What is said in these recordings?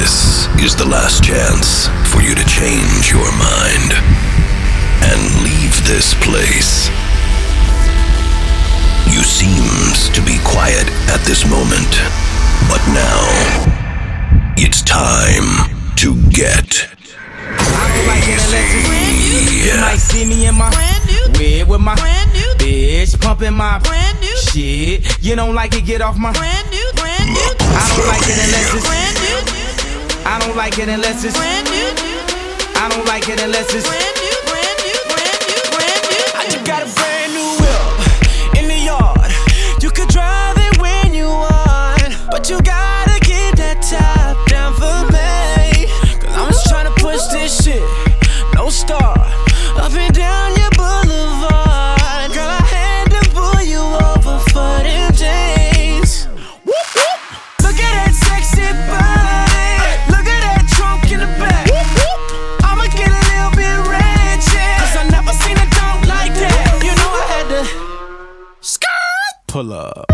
this is the last chance for you to change your mind and leave this place. You seems to be quiet at this moment, but now it's time to get You might see me in my Brand new. wig with my Brand new. bitch pumping my Brand new. shit. You don't like it, get off my. Brand new. Brand new. I don't like it unless it's. Brand new. I don't like it unless it's. Brand new. I don't like it unless it's. Brand new. Brand new. Brand new. Brand new. I just got a brand new whip in the yard. You could drive it when you want, but you gotta keep that top down for me. Cause I'm just trying to push this shit. No star. Skirt.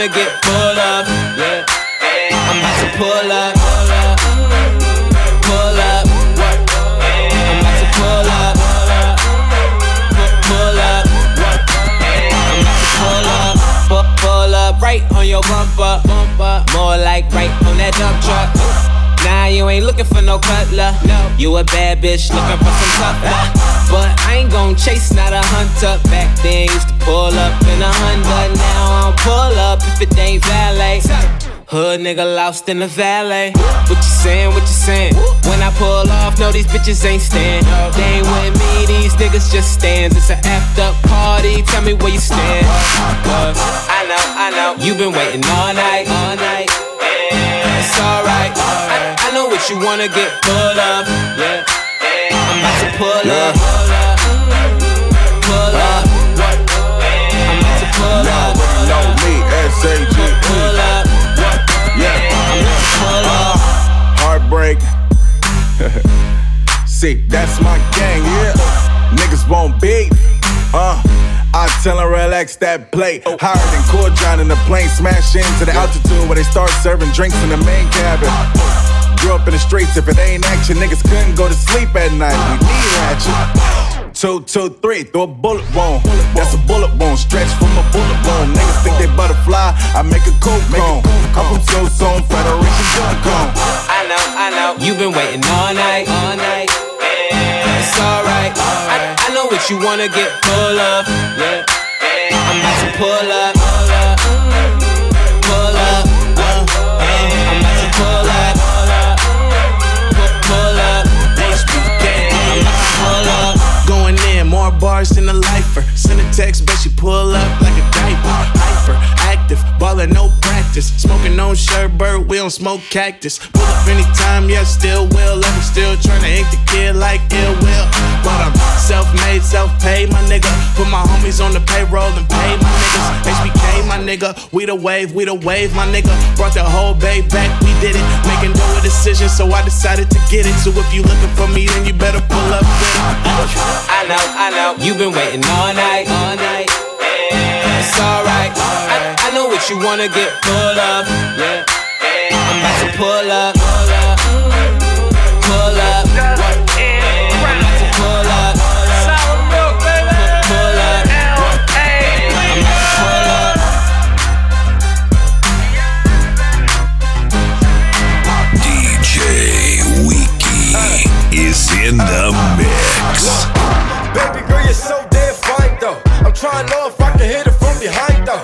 Wanna get full of. Yeah. I'm about to pull up. Pull up. I'm about to pull up. Pu- Pull up. I'm about to pull up. Pull up right on your bumper. More like right on that dump truck. Nah, you ain't looking for no cutler. You a bad bitch looking for some love. But I ain't gon' chase, not a hunter. Back then used to pull up in a Honda. Now I don't pull up if it ain't valet. Hood nigga lost in the valet. What you saying? What you saying? When I pull off, no, these bitches ain't stand. They ain't with me, these niggas just stands. It's a effed up party. Tell me where you stand. Uh, I know, I know. You been waiting all night, all night. It's alright. I, I know what you wanna get full of. Yeah. I'm about to pull up. Pull up. I'm about to pull up. know me, S-A-G. Pull up. Yeah, I'm about to pull up. heartbreak. See, that's my gang, yeah. Niggas won't beat. Uh, I tell tell 'em relax that plate. Higher than Cool in the plane, smash into the altitude where they start serving drinks in the main cabin. Grew up in the streets, if it ain't action, niggas couldn't go to sleep at night. We need action. Two, two, three, throw a bullet wound. That's a bullet wound, stretch from a bullet wound. Niggas think they butterfly, I make a coke cone. I'm from So Zone, Federation Gun Cone. I know, I know. You've been waiting all night, all night. It's alright. I, I know what you wanna get full of. Yeah. I'm about to pull up. In, bars than a lifer. Send a text, bet she pull up like a diaper. Hyper, active, ballin' no practice. Smoking on sherbert, we don't smoke cactus. Pull up anytime, yeah, still will. I'm still tryna ink the kid like ill will. But I'm self-made, self-paid, my nigga. Put my homies on the payroll and pay my niggas. HBK, my nigga. We the wave, we the wave, my nigga. Brought the whole bay back, we did it. Making no decision, so I decided to get it. So if you looking for me, then you better pull up. I know, I know. You've been waiting all night, all night. It's alright. I, I know what you wanna get full of. Yeah. I'm about to pull up. Pull up. I'm about to pull up. Pull up. I'm about to pull up. DJ Wiki is in the uh. Trying to know if I can hit it from behind though.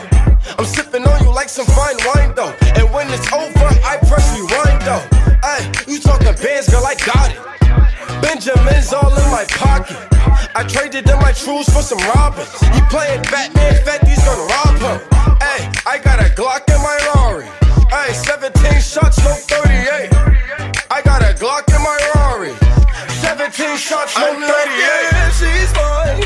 I'm sipping on you like some fine wine though. And when it's over, I press rewind though. Ay, you talking bands, girl, I got it. Benjamin's all in my pocket. I traded in my truths for some Robins. He playing Batman, Fetty's gonna rob him. Ay, I got a Glock in my Rari. Ay, 17 shots, no 38. I got a Glock in my Rari. 17 shots, no 38. Yeah, she's mine.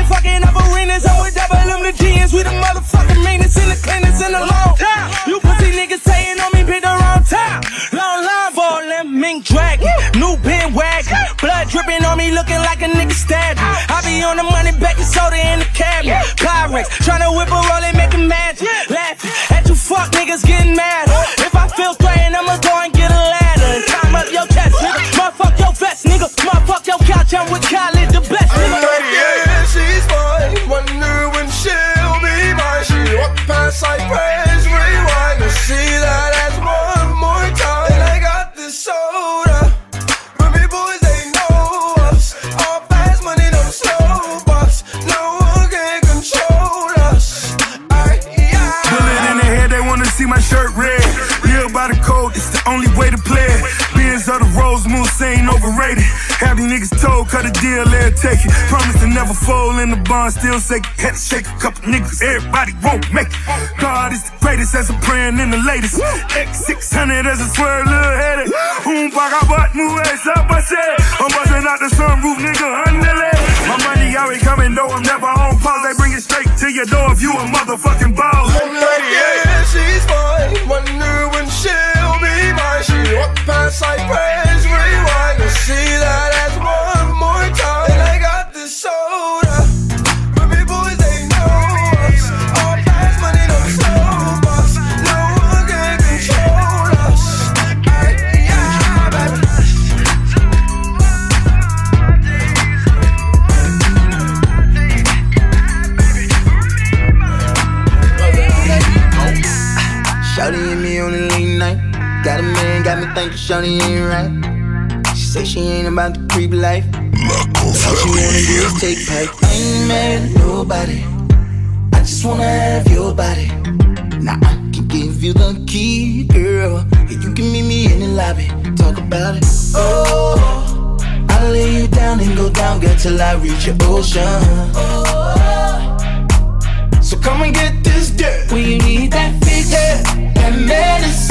mink dragon. New pin wagon. Blood dripping on me, looking like a nigga stabbed. me. I be on the money, baking soda in the cabinet. Pyrex, tryna whip a roll and make a magic. Laughing at you fuck niggas getting mad. If I feel threatened, I'ma go and get a ladder climb up your chest, nigga. Motherfuck your vest, nigga. Motherfuck your couch, I'm with Khaled, Have these niggas told, cut a deal, let take it. Promise to never fold in the bond, still shake. Had to shake a couple niggas, everybody won't make it. God is the greatest as I'm praying in the latest. X600 as a swear, little headed. Um, paga butt, move ass up, I said. I'm busting out the sunroof, nigga, underlay. My money always coming, though I'm never on pause. They bring it straight to your door if you a motherfucking boss. Yeah, she's mine. Wonder when she'll be mine. She walk past like praise, rewind and see that got me thinking Shawty ain't right. She say she ain't about the creep life. But all she wanna do is take pipe. I ain't mad at nobody. I just wanna have your body. Now I can give you the key, girl. And you can meet me in the lobby. Talk about it. Oh, I'll lay you down and go down, girl, till I reach your ocean. So come and get this dirt. When you need that fix, Yeah. that medicine.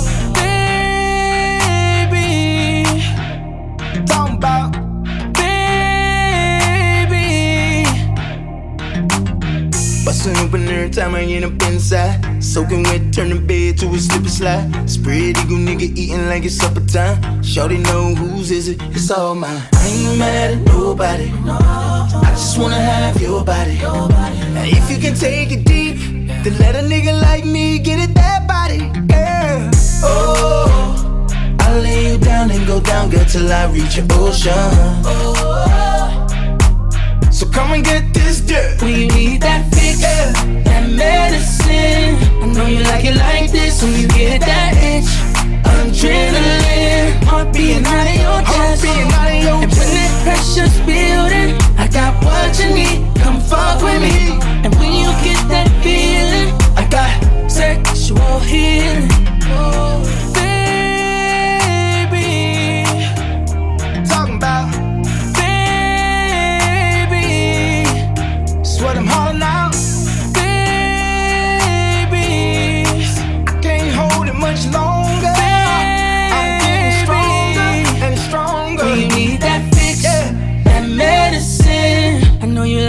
Every time I end up inside. Soaking wet, turn the bed to a slip and slide. Spread eagle nigga eating like it's supper time. Shorty know whose is it, it's all mine. I ain't mad at nobody. I just wanna have your body. Now if you can take it deep, then let a nigga like me get it that body, girl. Oh, I'll lay you down and go down, girl, till I reach your ocean. So come and get this dirt. When you need that fix, that medicine. I know you like it like this when you get that itch. Adrenaline, heart beating out of your chest. out of your and when that pressure's building, I got what you need. Come fuck with me. And when you get that feeling, I got sexual healing. Baby,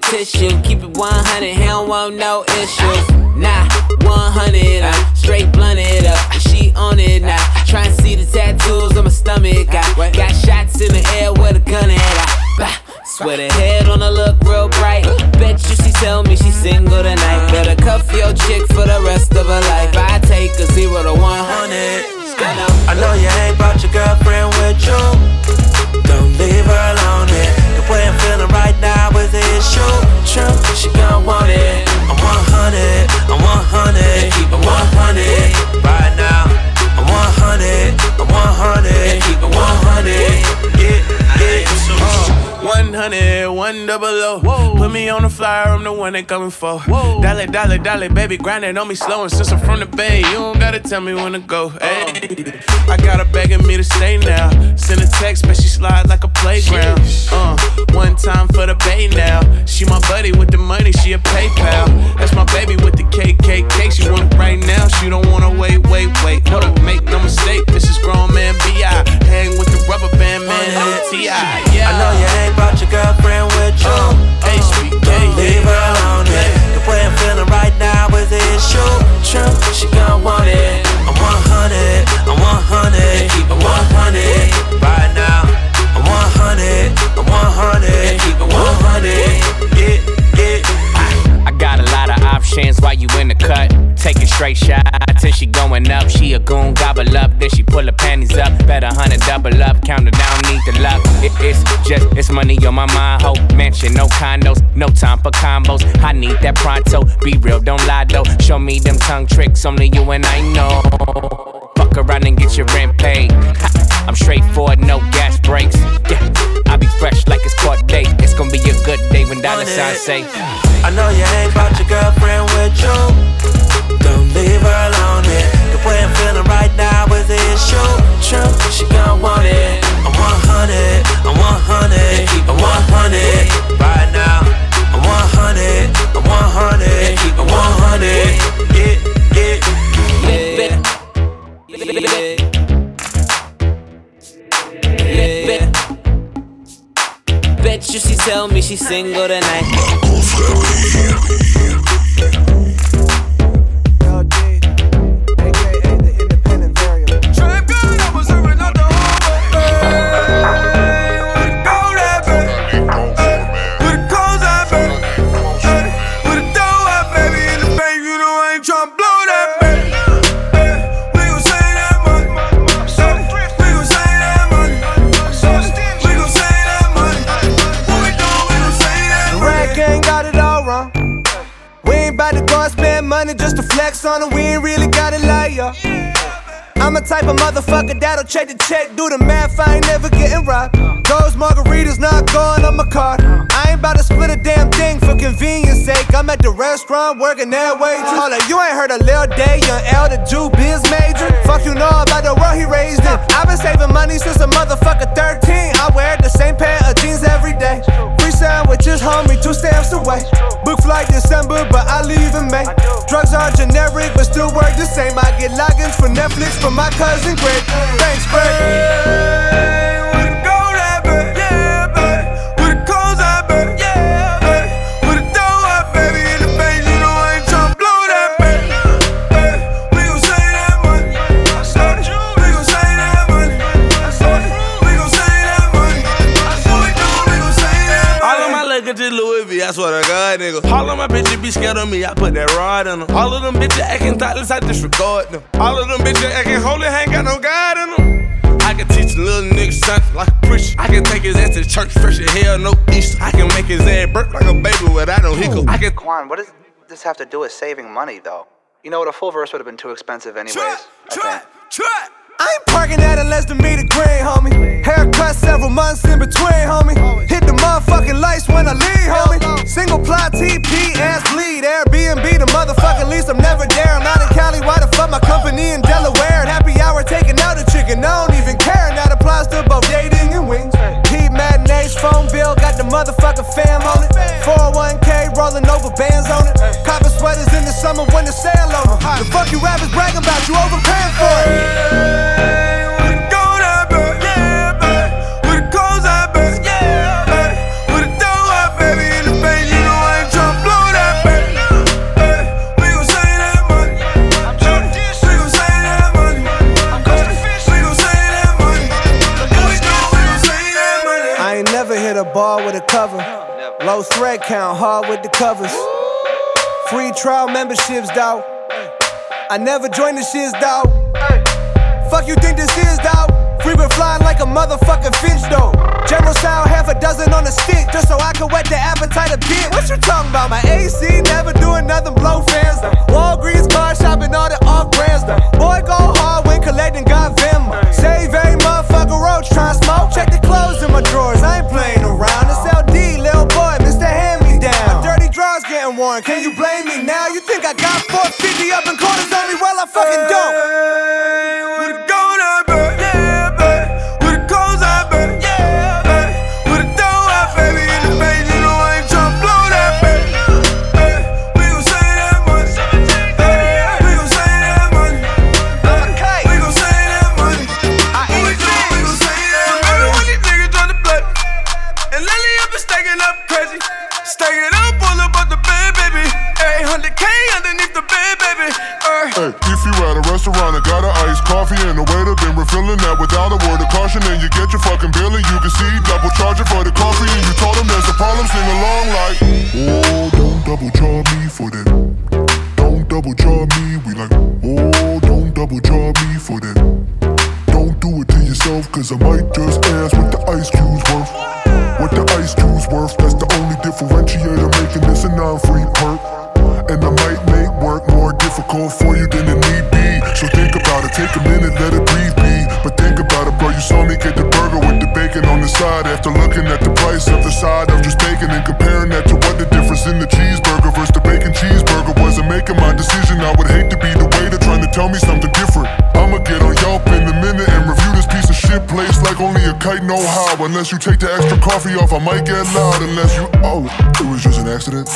Tissue. Keep it 100, he don't want no issues. Nah, 100, I'm straight blunted up. She on it now. Try and see the tattoos on my stomach. I got shots in the air with a gun at. I bah, swear the head on her look real bright. Bet you she tell me she's single tonight. Better cuff your chick for the rest of her life. I take a zero to 100. I know. You ain't brought your girlfriend with you. Don't leave her alone. Is the issue. True, she gon' want it. I'm 100, I'm 100, keep it 100 right now. I'm 100, I'm 100, keep it 100. Yeah, yeah. Uh. 100, one double O. Put me on the flyer, I'm the one they coming for. Whoa. Dollar, dollar, dollar, baby, grind it on me slow. And since I'm from the bay, you don't gotta tell me when to go. Hey, I got her begging me to stay now. Send a text, but she slide like a playground. Uh, one time for the bay now. She my buddy with the money, she a PayPal. That's my baby with the KKK. She want it right now, she don't wanna wait, wait, wait. Hold up, make no mistake, this is grown man B.I. Hang with the rubber band man, T.I. Yeah. I know you ain't brought your girlfriend with you. Oh, HBK, oh, Don't leave her alone here. The way I'm feeling right now is the issue. True, she gon' want it. I'm 100, I'm 100, keep it 100 right now. I'm 100, I'm 100, keep it 100. Yeah, yeah. I got a lot of options while you in the cut. Taking straight shots and she going up. She a goon, gobble up, then she pull her panties up. Bet a hundred double up, count her down, need the luck. It, it's just, it's money on my mind. Hope mansion, no condos, no time for combos. I need that pronto. Be real, don't lie though. Show me them tongue tricks, only you and I know. Fuck around and get your rent paid. Ha, I'm straightforward, no gas brakes. Yeah, I be fresh like it's court date. It's gonna be a good day when dollar signs say. I know you ain't brought your girlfriend with you. Don't leave her alone here. The way I'm feeling right now is issue. Single tonight. The check, do the math. I ain't never getting robbed. Those margaritas not going on my card. I ain't about to split a damn thing for convenience sake. I'm at the restaurant working that way up, you ain't heard a Lil Day, young L, the Jew biz major. Fuck you know about the world he raised in. I've been saving money since a motherfucker 13. I wear the same pair of jeans every day. Free sandwiches, homie, two stamps away. Book flight December, but I leave in May. Drugs are generic, but still work the same. I get logins for Netflix from my cousin Greg. I put that rod in them. All of them bitches acting thoughtless, I disregard them. All of them bitches acting holy, ain't got no God in them. I can teach a little nigga something like a preacher. I can take his ass to church fresh as hell, no Easter. I can make his ass burp like a baby without no hiccup. I can Quan, what does this have to do with saving money, though? You know what? A full verse would have been too expensive, anyways. I think. I ain't parking at a less than meter green, homie. Haircut several months in between, homie. Hit the motherfucking lights when I leave, homie. Single ply TP, ass bleed. Airbnb, the motherfucking lease. I'm never there. I'm not in Cali. Why the fuck my company in Delaware? And happy hour taking out a chicken. I don't even care. And that applies to both dating and wings. Heat matinees, phone bill, got the motherfucking fam on it. 401k rolling over bands on it. Copper sweaters in the summer when the sale over. The fuck you rappers bragging about? You overpaying for it. Ball with a cover. Low thread count, hard with the covers. Free trial memberships, dawg. I never joined the shits, dawg. Fuck you think this is, dawg? Free been flying like a motherfucking finch, though. General style, half a dozen on a stick, just so I can whet the appetite a bit. What you talking about? My AC never doing nothing, blow fans, though. Walgreens car shopping, all the off brands, though. Boy, go hard when collecting, got Venmo. Save every motherfucker roach, try smoke. Check the clothes in my drawers, I ain't playing around. It's LD, little boy, Mr. Hand Me Down. My dirty drawers getting worn, can you blame me now? You think I got 450 up in corners on me? Well, I fucking don't. If you at a restaurant and got an iced coffee and the waiter been refilling that without a word of caution, and you get your fucking bill and you can see double charging for the coffee, and you told him there's a problem, sing along like, oh, don't double charge me for that. Don't double charge me. We like, oh, don't double charge me Unless you take the extra coffee off, I might get loud. Unless you, oh, it was just an accident.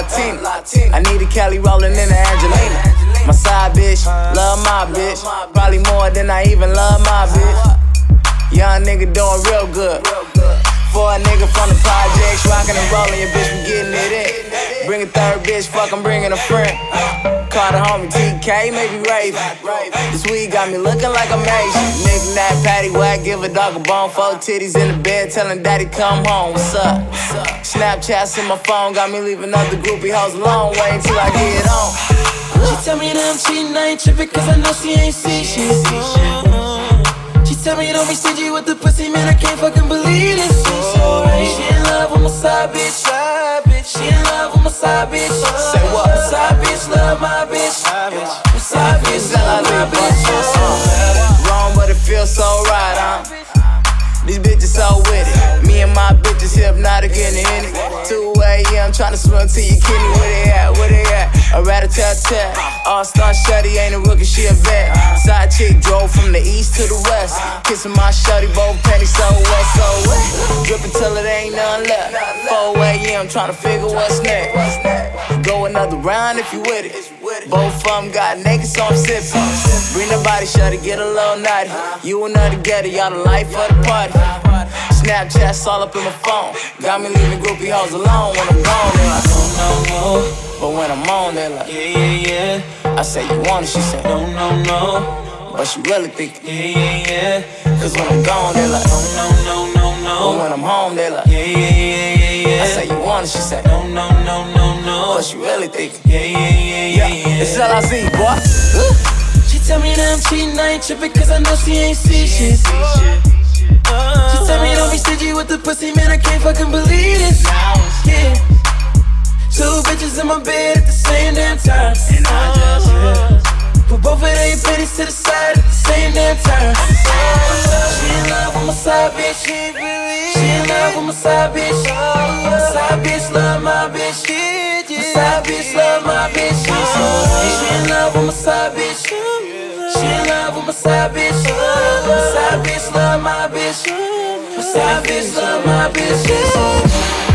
Latina. I need a Kelly rolling in the Angelina. My side bitch, love my bitch. Probably more than I even love my bitch. Young nigga doing real good. For a nigga from the projects, rockin' and rollin', your bitch be getting it in. Bring a third bitch, fuck, I'm bringing a friend. Call the homie TK, maybe Raven. This weed got me looking like a Asian. Nigga, that patty whack, give a dog a bone. Four titties in the bed, telling daddy come home. What's up? Snapchats in my phone, got me leaving other groupie hoes alone. Wait until I get on. She tell me that I'm cheating, I ain't tripping cause I know she ain't see shit. She tell me don't be stingy with the pussy, man, I can't fucking believe this. She's. She in love with my side bitch. She in love with my side bitch. Say what? Side bitch love my bitch. My side bitch love my bitch. Uh-uh. Wrong, but it feels so right, huh? These bitches so with it. And my bitches hypnotic in the it. 2 a.m. tryna swim to your kidney. Where they at? Where they at? A rat a tat tat. All star shutty ain't a rookie, she a vet. Side chick drove from the east to the west. Kissing my shutty, both pennies so wet, so wet. Drippin' till it ain't none left. 4 a.m. tryna figure what's next. Go another round if you with it. Both of them got naked, so I'm sippin'. Bring the body, shut get a little naughty. You and her together, y'all the life of the party. Snapchat's all up in my phone. Got me leaving groupie hoes alone when I'm gone. They're like, no, no, no. But when I'm on, they're like, yeah, yeah, yeah. I say, you want it? She said, no, no, no. But she really think, yeah, yeah, yeah. Cause when I'm gone, they're like, no, no, no, no, no. But when I'm home, they're like, yeah, yeah, yeah, yeah, yeah. I say, you want it? She said, no, no, no, no, no. But she really think, yeah, yeah, yeah, yeah, yeah. It's all I see, boy. She tell me that I'm cheating, I ain't tripping cause I know she ain't see shit. She tell me don't be stingy with the pussy, man, I can't fucking believe this. Yeah. Two bitches in my bed at the same damn time. And I just Put both of their bitches to the side at the same damn time. She in love with my side bitch. She in love with my side bitch. My side bitch love my bitch. My side bitch love my bitch. She in love with my side bitch. She in love with my side bitch. My side bitch love my bitch. My side bitch love my bitch.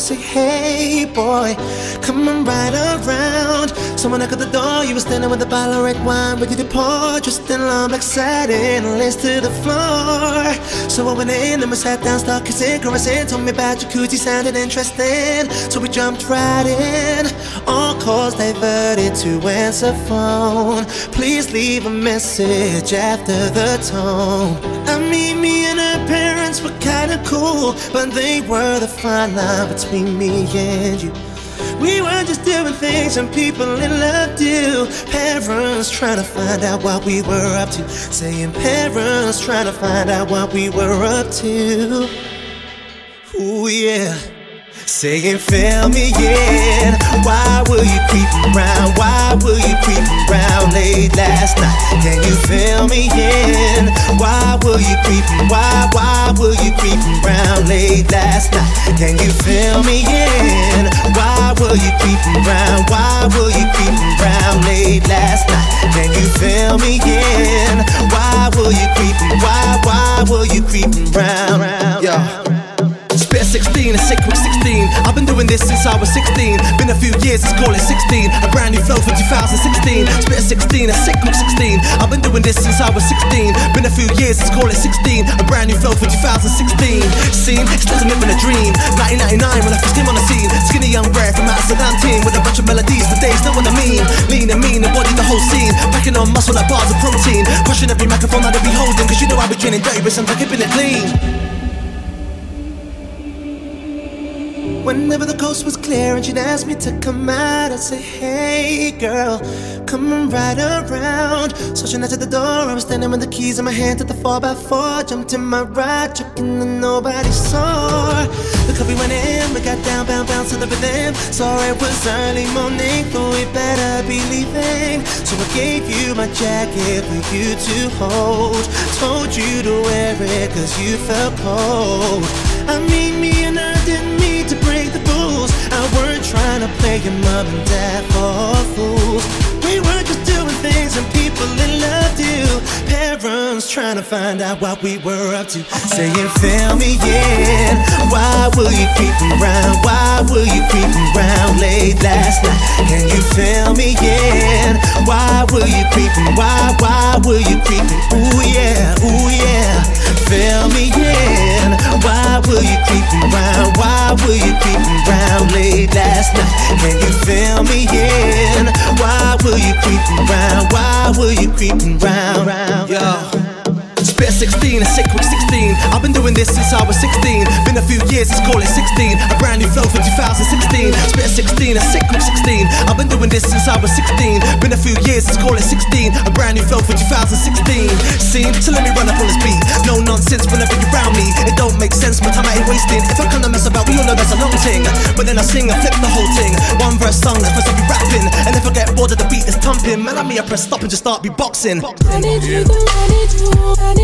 Say, Hey boy, come on right around. Someone knocked at the door. You were standing with a bottle of red wine, ready to pour. Dressed in long black satin, lace to the floor. So I went in and we sat down, started kissing, caressing. Told me about jacuzzi, sounded interesting. So we jumped right in. All calls diverted to answer phone. Please leave a message after the tone. I mean, me and her parents were kinda cool, but they were the fine line between me and you. We were just doing things and people in love do. Parents trying to find out what we were up to. Saying parents trying to find out what we were up to. Ooh, yeah. Saying, fill me in. Why were you creeping around? Why were you creeping around late last night? Can you fill me in? Why were you creeping? Why, why were you creeping around late last night? Can you fill me in? Why were you creeping around? Why were you creeping around late last night? Can you fill me in? Why were you creeping? Why, why were you creeping around? Yo. Spit 16, a sick week 16. I've been doing this since I was 16. Been a few years, let's call it 16. A brand new flow for 2016. Spit 16, a sick week 16. I've been doing this since I was 16. Been a few years, let's call it 16. A brand new flow for 2016. Scene, still living a dream. 1999 when I first came on the scene. Skinny young rare from out Amsterdam team with a bunch of melodies for days, know what I mean. Lean and mean, embody the whole scene. Packing on muscle like bars of protein. Crushing every microphone that I be holding. Cause you know I be training dirty, but sometimes keeping it clean. Whenever the coast was clear and she'd ask me to come out, I'd say, Hey girl, come right around. So she knocked at the door, I was standing with the keys in my hand at the 4x4. Jumped in my ride, checking that nobody saw. The coffee went in, we got down, bound, bounce to the rhythm. Saw it was early morning, but we better be leaving. So I gave you my jacket for you to hold. Told you to wear it cause you felt cold. I mean, me and I didn't trying to play your mom and dad for fools. We were things and people that loved you. Parents trying to find out what we were up to. Saying, fill me in. Why were you creeping around? Why were you creeping around late last night? Can you fill me in? Why were you creeping? Why, why were you creeping? Ooh yeah, ooh yeah. Fill me in. Why were you creeping around? Why were you creeping around late last night? Can you fill me in? Why were you creeping around? Why were you creeping around? Yo. Spit 16, a sick week 16. I've been doing this since I was 16. Been a few years, let's call it 16. A brand new flow for 2016. Spit 16, a sick week 16. I've been doing this since I was 16. Been a few years, let's call it 16. A brand new flow for 2016. See, so let me run up on this beat. No nonsense whenever you round me. It don't make sense, my time I ain't wasting. If I come to mess about, we all know that's a long thing. But then I sing, I flip the whole thing. One verse song, that's supposed to be rapping. And if I get bored of the beat, it's thumping. Man, I me, I press stop and just start be boxing. I need you, I need you, I need you.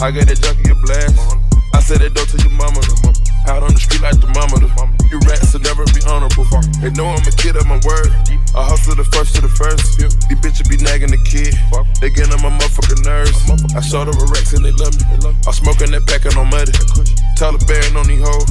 I got that junkie a blast. I said that dope to your mama. Out on the street like the mama. You rats will never be honorable. They know I'm a kid of my word. I hustle the first to the first. These bitches be nagging the kid. They getting on my motherfucking nerves. I showed up with Rex and they love me. I'm smoking that packing on muddy. Taliban on these hoes.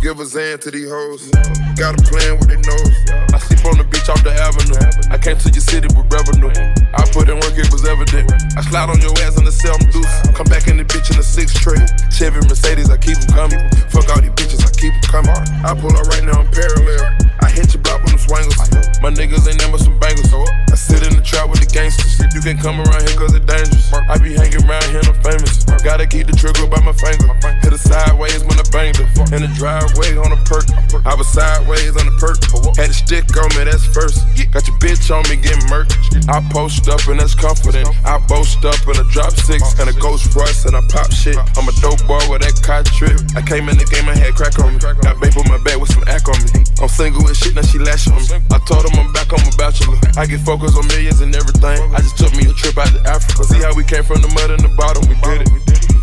Give a Zan to these hoes. Got a plan with their nose. I sleep on the beach off the avenue. I came to your city with revenue. I put in work, it was evident. I slide on your ass in the self deuce. Come back in the bitch in the six tray. Chevy Mercedes, I keep them coming. Fuck all these bitches, I keep them coming. I pull up right now, I'm parallel. I hit your block with them swangles. My niggas ain't never some bangles. I sit in the trap with the gangsters. You can come around here cause it's dangerous. I be hanging around here, I'm famous. Gotta keep the trigger by my finger. Hit it sideways when I banged her. In the driveway on a perk. I was sideways on the perk. Had a stick on me, that's first. Got your bitch on me getting murked. I post up and that's confident. I boast up and I drop six and a ghost Royce and I pop shit. I'm a dope boy with that cot trip. I came in the game, and had crack on me. Got babe on my back with some act on me. I'm single and shit, now she lash on me. I told him I'm back, I'm a bachelor. I get focused on millions and everything. I just took me a trip out to Africa. See how we came from the mud and the bottom, we did it.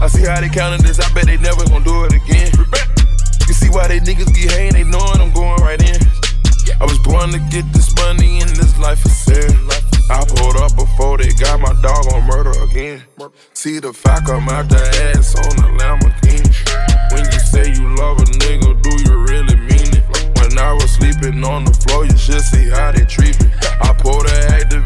I see how they counted this, I bet they never gon' do it again. You see why they niggas be hating, they knowin' I'm going right in. I was born to get this money and this life is sad. I pulled up before they got my dog on murder again. See the fire come out the ass on the Lamborghini. When you say you love a nigga, do you really mean it? When I was sleeping on the floor, you should see how they treat me. I pulled the activist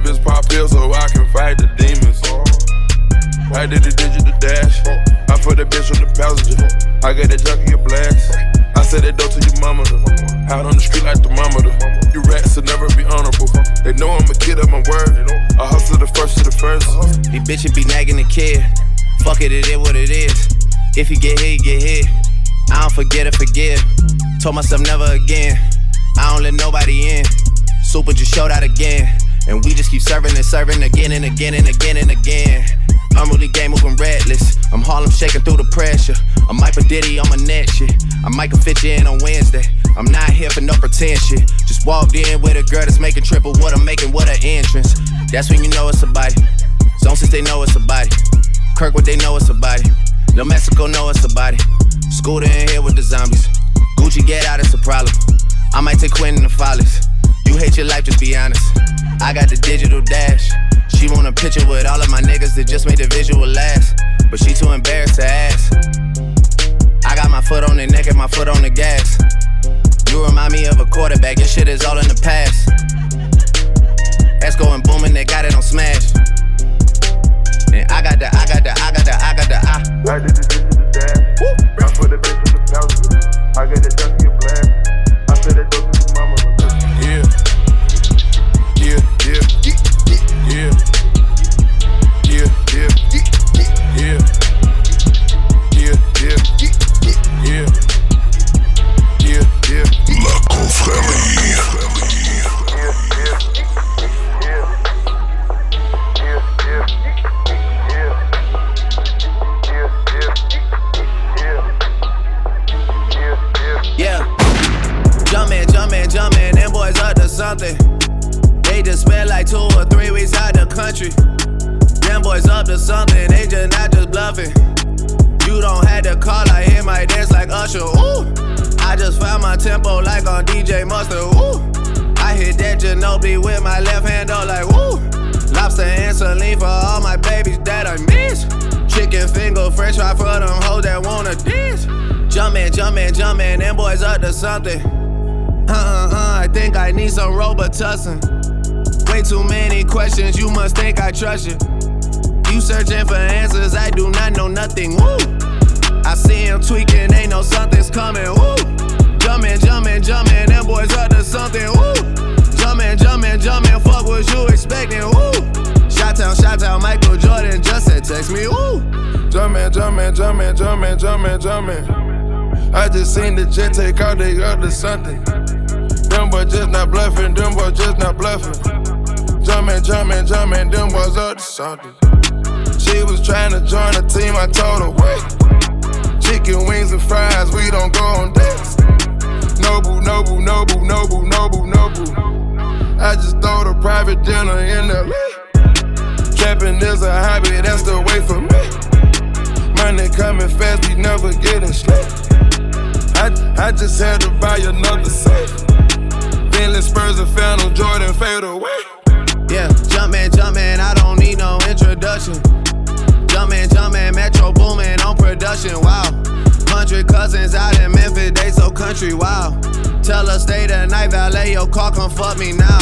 These bitches be nagging the kid. Fuck it, it is what it is. If you get hit, you get hit. I don't forget or forgive. Told myself never again. I don't let nobody in. Super just showed out again. And we just keep serving and serving again and again and again and again. I'm really game moving redless. I'm Harlem shaking through the pressure. I'm Michael Diddy on my net shit. I'm can fit in on Wednesday. I'm not here for no pretend shit. Just walked in with a girl that's making triple what I'm making, what an entrance. That's when you know it's a body. Zone since they know it's a body. Kirk, what they know it's a body. New Mexico know it's a body. Scooter in here with the zombies. Gucci get out, it's a problem. I might take Quentin the Follies. You hate your life, just be honest. I got the digital dash. She want a picture with all of my niggas that just made the visual last. But she too embarrassed to ask. I got my foot on the neck and my foot on the gas. You remind me of a quarterback, your shit is all in the past. That's going booming, they got it on smash. And I got the, I got the, I got the, I got the, I. I did the digital dash. I put that bitch on the passenger. I got that junkie a blast. I said that dope to your mama. Yeah. Yeah, yeah. Yeah. Yeah, something. They just spent like two or three weeks out the country. Them boys up to something, they just not just bluffing. You don't have to call, I hear my dance like Usher. Ooh. I just found my tempo like on DJ Mustard. Ooh. I hit that Ginobili with my left hand, oh like woo. Lobster and saline for all my babies that I miss. Chicken finger, french fry for them hoes that wanna dance. Jumpman, Jumpman, Jumpman, them boys up to something. Think I need some Robitussin. Way too many questions, you must think I trust you. You searching for answers, I do not know nothing. Woo! I see him tweaking, ain't no something's coming. Woo! Jumpman, Jumpman, Jumpman, them boys up to something. Woo! Jumpman, Jumpman, Jumpman, fuck what you expecting. Woo! Shot town, shot town, Michael Jordan just said text me. Woo! Jumpman, Jumpman, Jumpman, Jumpman, Jumpman, Jumpman. I just seen the jet take out, they up to something. Them boys just not bluffing, them boys just not bluffing. Jumpman, Jumpman, Jumpman, them boys up to something. She was trying to join the team, I told her, wait. Chicken wings and fries, we don't go on dates. Noble, noble, noble, noble, noble, noble. I just throw a private dinner in LA. Trapping is a hobby, that's the way for me. Money coming fast, we never getting sleep. I, I just had to buy another safe. Bentley Spurs and Phantom Jordan fade away. Yeah, Jumpman, Jumpman, I don't need no introduction. Jumpman, Jumpman, Metro boomin' on production, wow. Hundred cousins out in Memphis, they so country, wow. Tell her stay the night, valet your car, come fuck me now.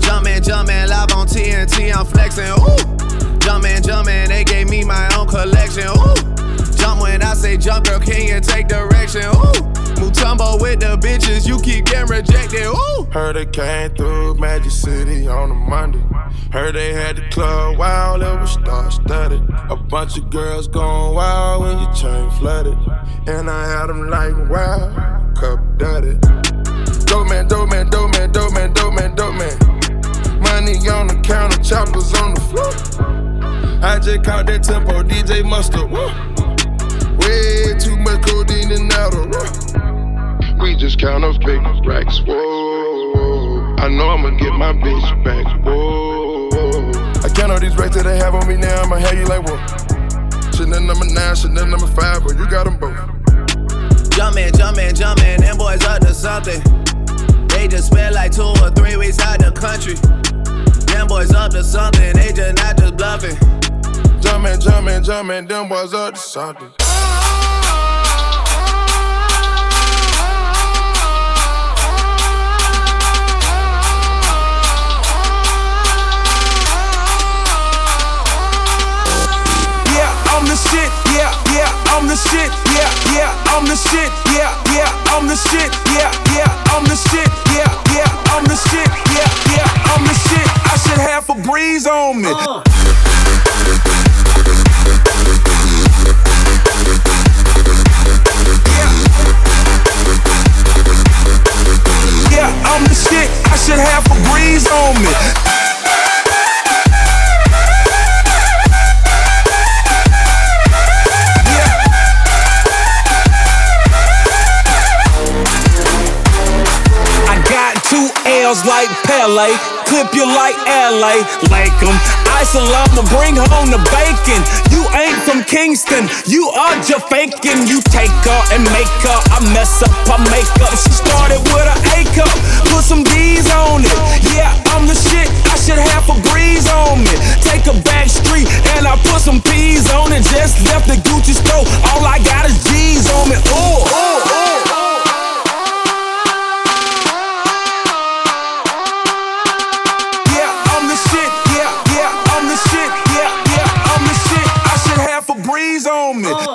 Jumpman, Jumpman, live on TNT, I'm flexin', ooh. Jumpman, Jumpman, they gave me my own collection, ooh. Jump when I say jump, girl, can you take direction, ooh. Mutombo with the bitches, you keep getting rejected, ooh. Heard they came through Magic City on a Monday. Heard they had the club wild, it was star studded. A bunch of girls going wild when your chain flooded. And I had them like wow, cup dirty. Dope man, dope man, dope man, dope man, dope man, dope man. Money on the counter, choppers on the floor. I just caught that tempo, DJ Mustard. Woo. Count up big racks. Whoa, I know I'ma get my bitch back. Whoa, I count all these racks that they have on me now. I'ma have you like whoa. Chanel number nine, Chanel number five, but you got them both. Jumpman, Jumpman, Jumpman, them boys up to something. They just spent like two or three weeks out the country. Them boys up to something, they just not just bluffing. Jumpman, Jumpman, Jumpman, them boys up to something. The shit. Yeah, yeah, I'm the shit. Yeah, yeah, I'm the shit. Yeah, yeah, I'm the shit. Yeah, yeah, I'm the shit. Yeah, yeah, I'm the shit. I should have a breeze on me. Yeah, I'm the shit. I should have a breeze on me. Like Pele, clip you like LA, like 'em. Ice llama, bring home the bacon. You ain't from Kingston, you are just faking. You take her and make her, I mess up her makeup. She started with an A cup, put some D's on it. Yeah, I'm the shit, I should have a breeze on me. Take a back street and I put some P's on it. Just left the Gucci store, all I got is G's on me. Ooh, ooh, ooh, on me. Oh,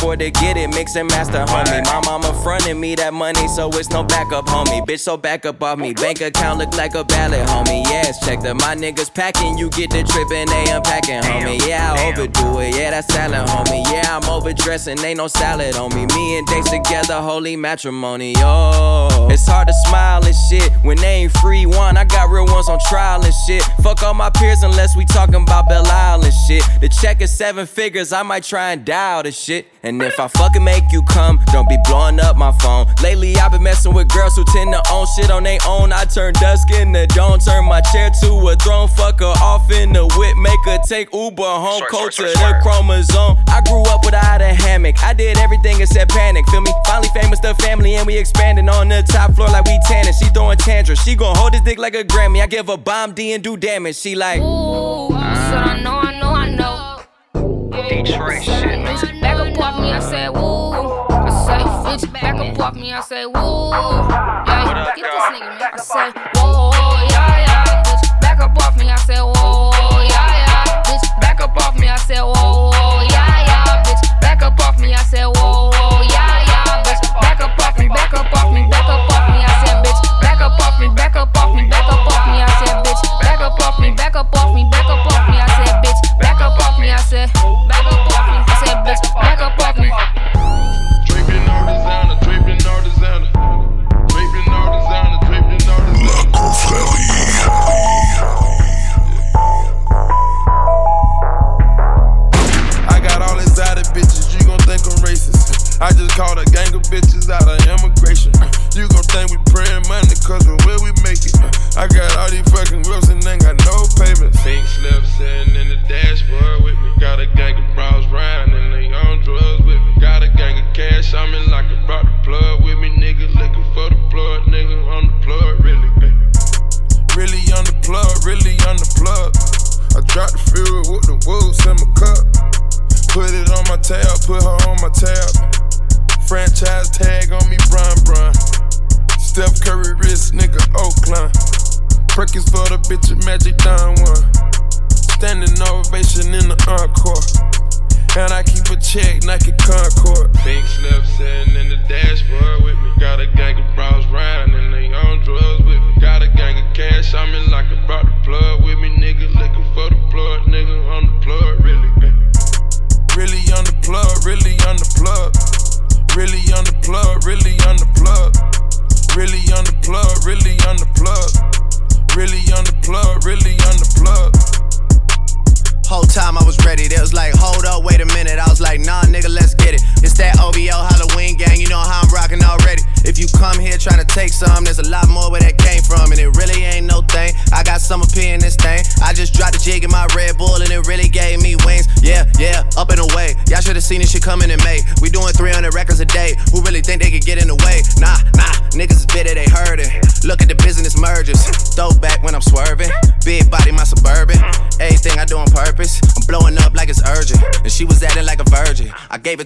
afford to get it, mix and master, homie. My mama fronted me that money, so it's no backup, homie. Bitch, so back up off me. Bank account look like a ballot, homie. Yes, check that my niggas packing. You get the trip and they unpacking, homie. Yeah, I overdo it. Yeah, that's salad, homie. Yeah, I'm overdressing. Ain't no salad on me. Me and Dates together, holy matrimony. Oh, it's hard to smile and shit when they ain't free one. I got real ones on trial and shit. Fuck all my peers unless we talking about Belle Isle and shit. The check is seven figures. I might try and dial the shit. And if I fucking make you come, don't be blowing up my phone. Lately, I've been messing with girls who tend to own shit on their own. I turn dusk into dawn, turn my chair to a throne. Fuck her off in the whip, make her take Uber home. Cold to the chromosome. I grew up without a hammock. I did everything except panic. Feel me? Finally famous, the family, and we expanding on the top floor like we tanning. She throwing tantrums. She gon' hold this dick like a Grammy. I give her bomb D and do damage. She like, Ooh, said I know, I know, I know. Detroit shit, man. Back up off me, I said, woo. I say, bitch, back up off me, I say, woo. Yeah, get this nigga, man. I say, whoa, yeah, yeah. Bitch, back up off me, I say, whoa, yeah, yeah. Bitch, back up off me, I say, whoa,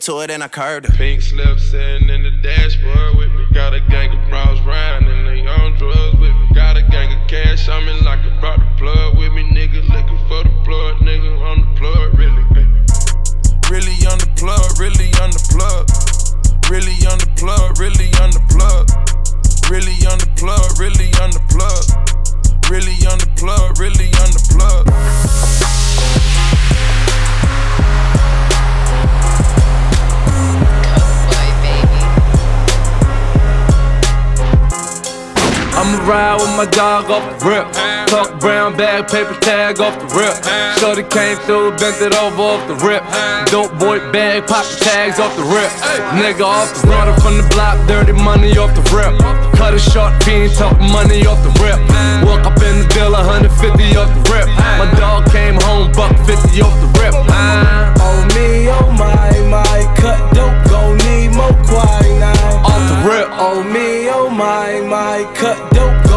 It to her, then I curved her. Pink slip sitting in the dashboard with me. Got a gang of bros riding and they on drugs with me. Got a gang of cash, I'm in like I dog off the rip. Tuck brown bag, paper tag off the rip. Shorty came through, bent it over off the rip. Dope boy bag, pop the tags off the rip. Nigga off the runner from the block, dirty money off the rip. Cut a short fiend, talk money off the rip. Walk up in the bill, 150 off the rip. My dog came home, buck 50 off the rip. Oh me, oh my, my, cut dope, gon' need more quinine. Off the rip. Oh me, oh my, my, cut dope,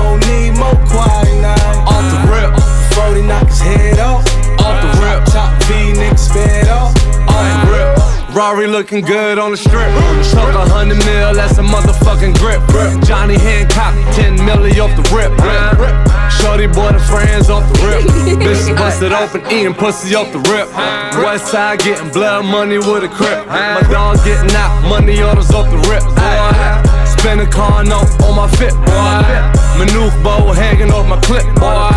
more quinine. Off the rip. 40 knock his head off. Off the rip. Top V, nigga sped off. Off the rip. Rari looking good on the strip. Took a hundred mil, that's a motherfucking grip. Johnny Hancock, 10 milli off the rip. Shorty it from friends off the rip. Bitches busted open, eating pussy off the rip. West side getting blood money with a crip. My dog getting out, money orders off the rip. Boy. Spin a car note on my fit, boy. Maneuver hanging off my clip, boy.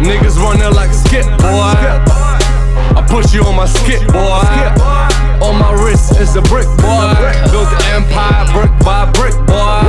Niggas running like a skip, boy. I push you on my skip, boy. On my wrist is a brick, boy. Built the empire brick by brick, boy.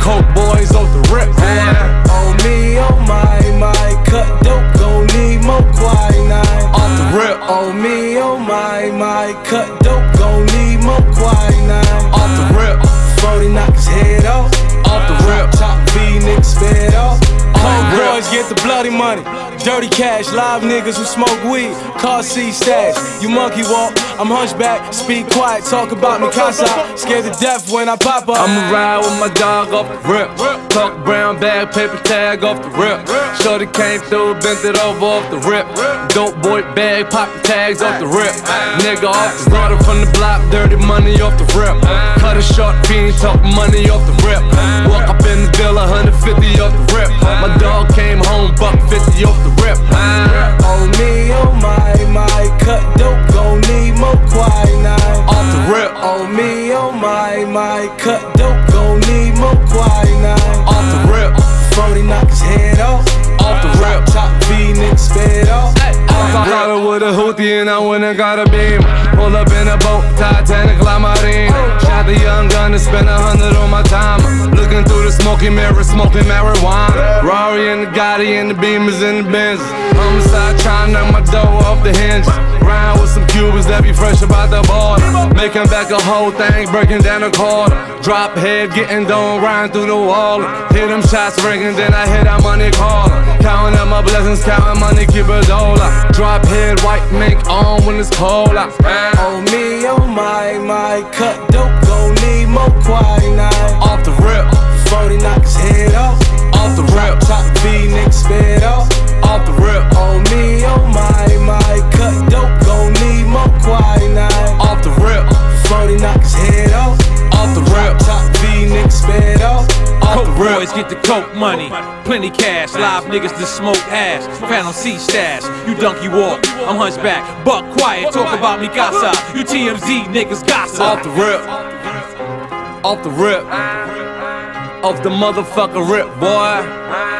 Coke boys off the rip, boy. On me, oh my, my, cut dope, gon' need more quinine. Off the rip. On me, oh my, my, cut dope, gon' need more quinine. Off the rip. 40 knock his head off. Off the rip. Top V niggas sped off. Cold boys get the bloody money. Dirty cash, live niggas who smoke weed. Car seat stash. You monkey walk, I'm hunchback. Speak quiet, talk about me casa. Scared to death when I pop up. I'ma ride with my dog off the rip. Talk brown bag, paper tag off the rip. Shorty came through, bent it over off the rip. Dope boy bag, pop the tags off the rip. Nigga off the starter from the block, dirty money off the rip. Cut a short fiend, talk money off the rip. Walk up in the bill, 150 off the rip. My dog came home, buck 50 off the rip. Ah, on me, oh my, my, cut dope, gon' need more quinine. Off the rip. On me, oh my, my, cut dope, gon' need more quinine. Off the rip. 40 knock his head off. Off the rip. Top V niggas sped off. I holler with a hoopty and I went and got a beam. Pull up in a boat, Titanic, La Marine. Shot the young gun and spent a hundred on my time. Looking through the smoky mirror, smoking marijuana. Rari and the Gotti and the Beamers and the Benz. Homicide trying to knock my dough off the hinges. Round with some Cubans that be fresh about the border. Making back a whole thing, breaking down a quarter. Drop head, getting done, riding through the wall. Hit them shots ringing, then I hit that money caller. Counting up my blessings, counting money, keep a dollar. Drop head, white mink on when it's cold out. On me, oh my, my, cut dope, gon' need more quinine. Off the rip. 40 knock his head off. Off the rip. Top V niggas sped off. Off the rip. On me, oh my, my, cut Coke boys get the coke money. Plenty cash, live niggas to smoke ass. Phantom C stash, you donkey walk. I'm hunchback, buck quiet, talk about me casa. You TMZ niggas gossip. Off the rip. Off the rip. Off the motherfucker rip, boy.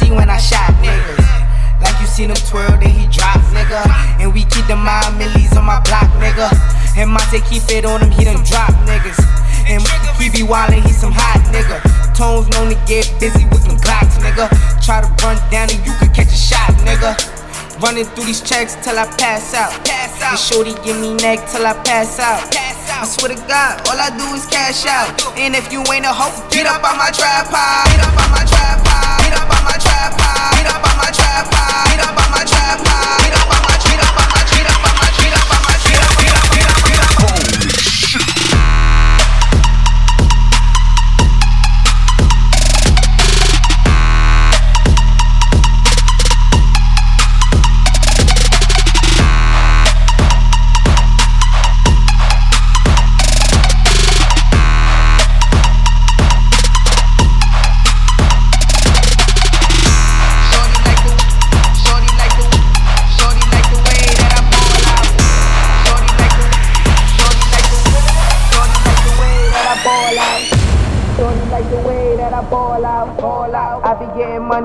See when I shot niggas. Like you seen him twirl, then he drop, nigga. And we keep the mind millies on my block, nigga. And Monte keep it on him, he done drop niggas. And he be wildin', he some hot nigga. Tones known to get busy with them Glocks, nigga. Try to run down and you could catch a shot, nigga. Running through these checks till I pass out. Pass out. And shorty give me neck till I pass out. pass I swear to God, all I do is cash out. And if you ain't a hoe, get up on my tripod. Get up on my trap pile. Get up on my trap. Get up on my trap get up on my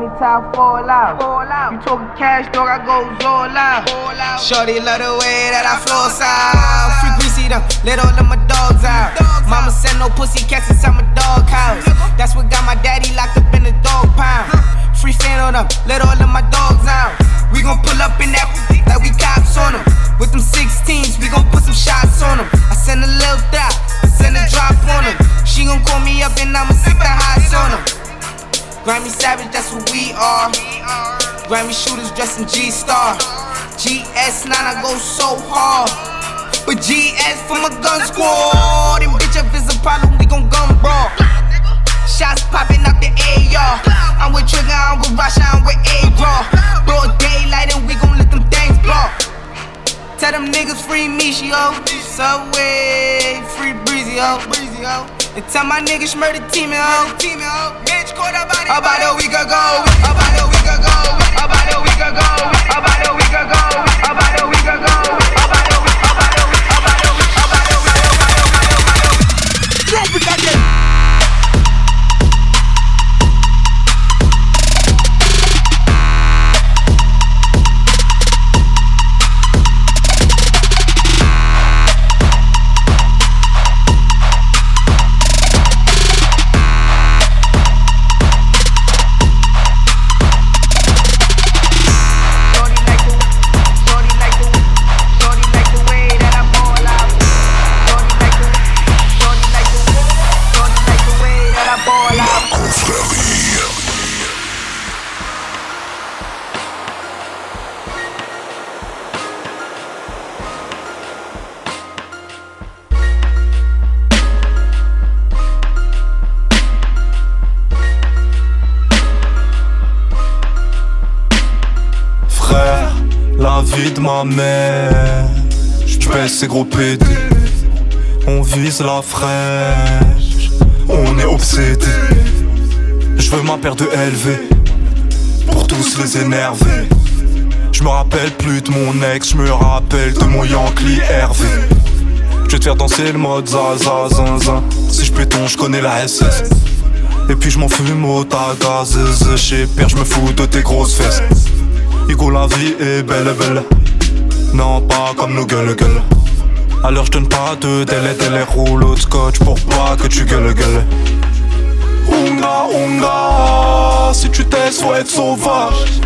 money till I fall out. You talking cash, dog, I go all out. Shorty love the way that I flow out. Free greasy them, let all of my dogs out. Mama said no pussy cats inside my dog house. That's what got my daddy locked up in the dog pound. Free fan on them, let all of my dogs out. We gon' pull up in that like we cops on them. With them 16s, we gon' put some shots on them. I send a little dot, send a drop on them. She gon' call me up and I'ma sit the hots on them. Grammy Savage, that's what we are. Grammy shooters dressed in G Star. GS9, I go so hard. But GS for my gun squad. And bitch, if it's a problem, we gon' gun brawl. Shots popping out the AR. I'm with Trigger, I'm with Rasha, I'm with A-Raw. Broad daylight, and we gon' let them things blow. Tell them niggas free Michio. Subway, free Breezy, ho. Breezy, ho. And tell my niggas murder team, ho. Team, ho. Bitch, caught up about a week ago. About a week ago. About a week ago. About a week ago. About a week ago. Vie de ma mère. J'pèse ces gros pédés. On vise la fraîche. On est obsédé. Je veux ma paire de LV. Pour tous les énerver. Je me rappelle plus de mon ex, je me rappelle de mon Yankee Hervé. Je vais te faire danser le mode zaza zinzin. Si je péton, je connais la SS. Et puis je m'en fume au tagazeuse. Chez père, je me fous de tes grosses fesses. Hugo, la vie est belle, belle. Non, pas comme nos gueules, gueules. Alors je donne pas de délai, délai, rouleau de scotch pour pas que tu gueules, gueules. Unga, unga, si tu faut être sauvage.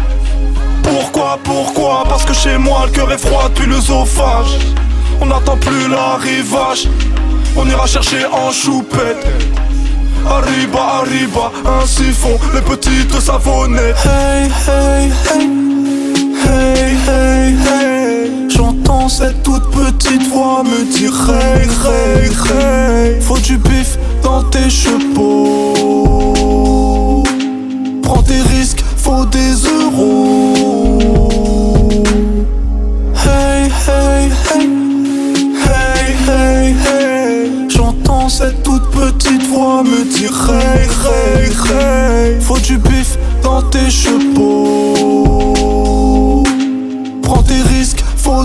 Pourquoi, pourquoi? Parce que chez moi le cœur est froid depuis l'œsophage. On n'attend plus l'arrivage. On ira chercher en choupette. Arriba, arriba, ainsi font les petites savonnettes. Hey, hey, hey. Hey, hey, hey. J'entends cette toute petite voix me dire Hey, hey, hey. Faut du bif dans tes chapeaux. Prends tes risques, faut des euros. Hey, hey, hey. Hey, hey, hey. J'entends cette toute petite voix me dire Hey, hey, hey. Faut du bif dans tes chapeaux.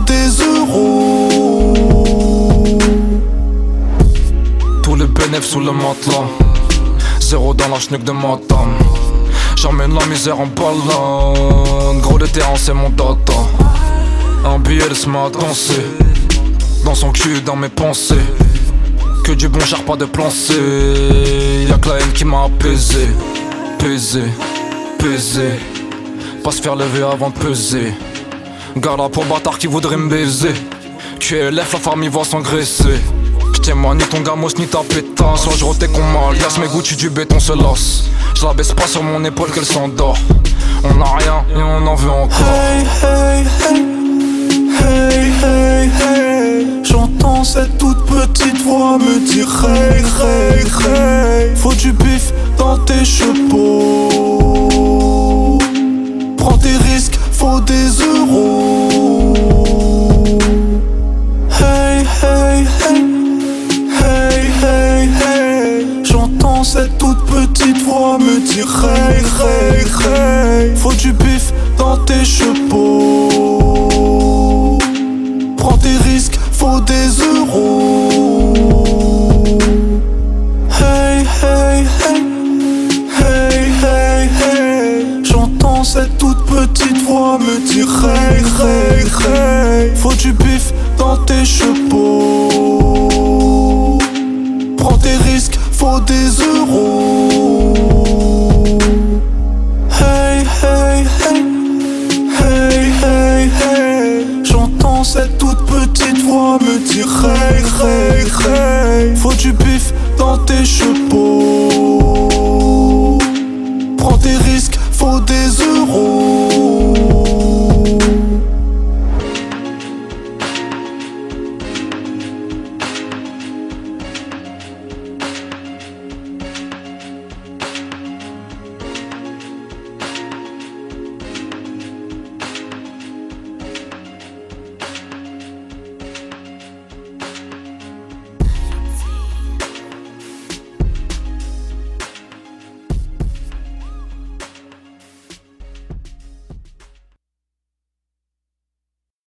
Des euros. Tous les bénéfices sous le matelas. Zéro dans la schnuck de ma dame. J'emmène la misère en ballon. Gros, le terrain, c'est mon data. Un billet de m'a danser. Dans son cul, dans mes pensées. Que du bon char, pas de plan. Y'a que la haine qui m'a apaisé. Pesé, pesé. Pas se faire lever avant de peser. Garde pour bâtard qui voudrait me baiser. QLF, la famille va s'engraisser. J'tiens moi, ni ton gamos, ni ta pétasse. Soit je rotais qu'on m'alias, mes goûts du béton se lasse. Je la baisse pas sur mon épaule qu'elle s'endort. On a rien et on en veut encore. Hey, hey, hey. Hey, hey, hey. J'entends cette toute petite voix me dire Hey, hey, hey. Faut du bif dans tes chapeaux. Prends tes risques, faut des euros. Hey, hey, hey. Hey, hey, hey. J'entends cette toute petite voix me dire Hey, hey, hey. Faut du bif dans tes chapeaux. Prends tes risques, faut des euros. Me dire Hey, hey, hey. Faut du bif dans tes chapeaux. Prends tes risques, faut des euros. Hey, hey, hey. Hey, hey, hey. J'entends cette toute petite voix me dire Hey, hey, hey. Faut du bif dans tes chapeaux.